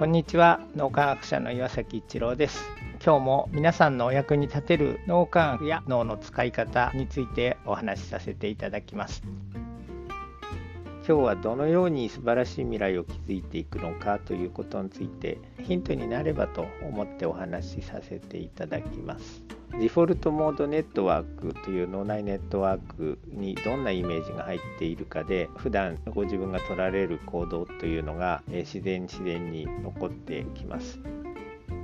こんにちは。脳科学者の岩崎一郎です。今日も皆さんのお役に立てる脳科学や脳の使い方についてお話しさせていただきます。今日はどのように素晴らしい未来を築いていくのかということについてヒントになればと思ってお話しさせていただきます。デフォルトモードネットワークという脳内ネットワークにどんなイメージが入っているかで普段ご自分が取られる行動というのが自然自然に残ってきます。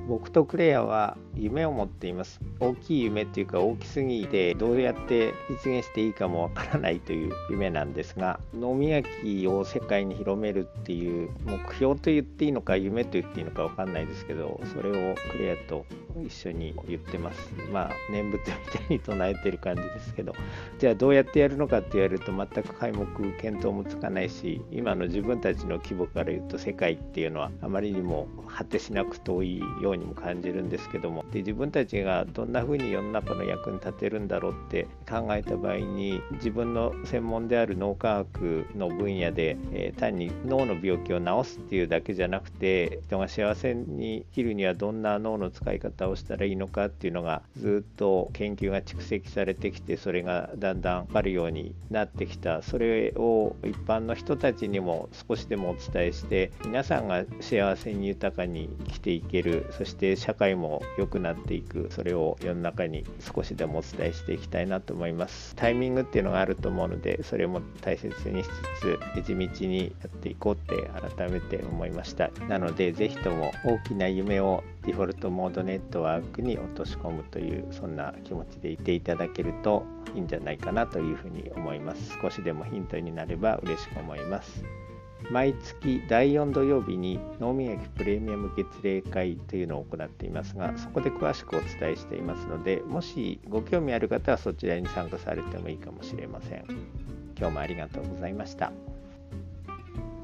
僕とクレアは夢を持っています。大きい夢っていうか大きすぎてどうやって実現していいかもわからないという夢なんですが脳磨きを世界に広めるっていう目標と言っていいのか夢と言っていいのかわかんないですけどそれをクレアと一緒に言ってます。まあ念仏みたいに唱えてる感じですけど。じゃあどうやってやるのかって言われると全く皆目見当もつかないし今の自分たちの規模から言うと世界っていうのはあまりにも果てしなく遠いようににも感じるんですけども。で自分たちがどんな風に世の中の役に立てるんだろうって考えた場合に自分の専門である脳科学の分野で、えー、単に脳の病気を治すっていうだけじゃなくて人が幸せに生きるにはどんな脳の使い方をしたらいいのかっていうのがずっと研究が蓄積されてきてそれがだんだん分かるようになってきた。それを一般の人たちにも少しでもお伝えして皆さんが幸せに豊かに生きていける。そして社会も良くなっていくそれを世の中に少しでもお伝えしていきたいなと思います。タイミングっていうのがあると思うのでそれも大切にしつつ地道にやっていこうって改めて思いました。なので是非とも大きな夢をデフォルトモードネットワークに落とし込むというそんな気持ちでいていただけるといいんじゃないかなというふうに思います。少しでもヒントになれば嬉しく思います。毎月第4土曜日に脳みやきプレミアム月例会というのを行っていますがそこで詳しくお伝えしていますのでもしご興味ある方はそちらに参加されてもいいかもしれません。今日もありがとうございました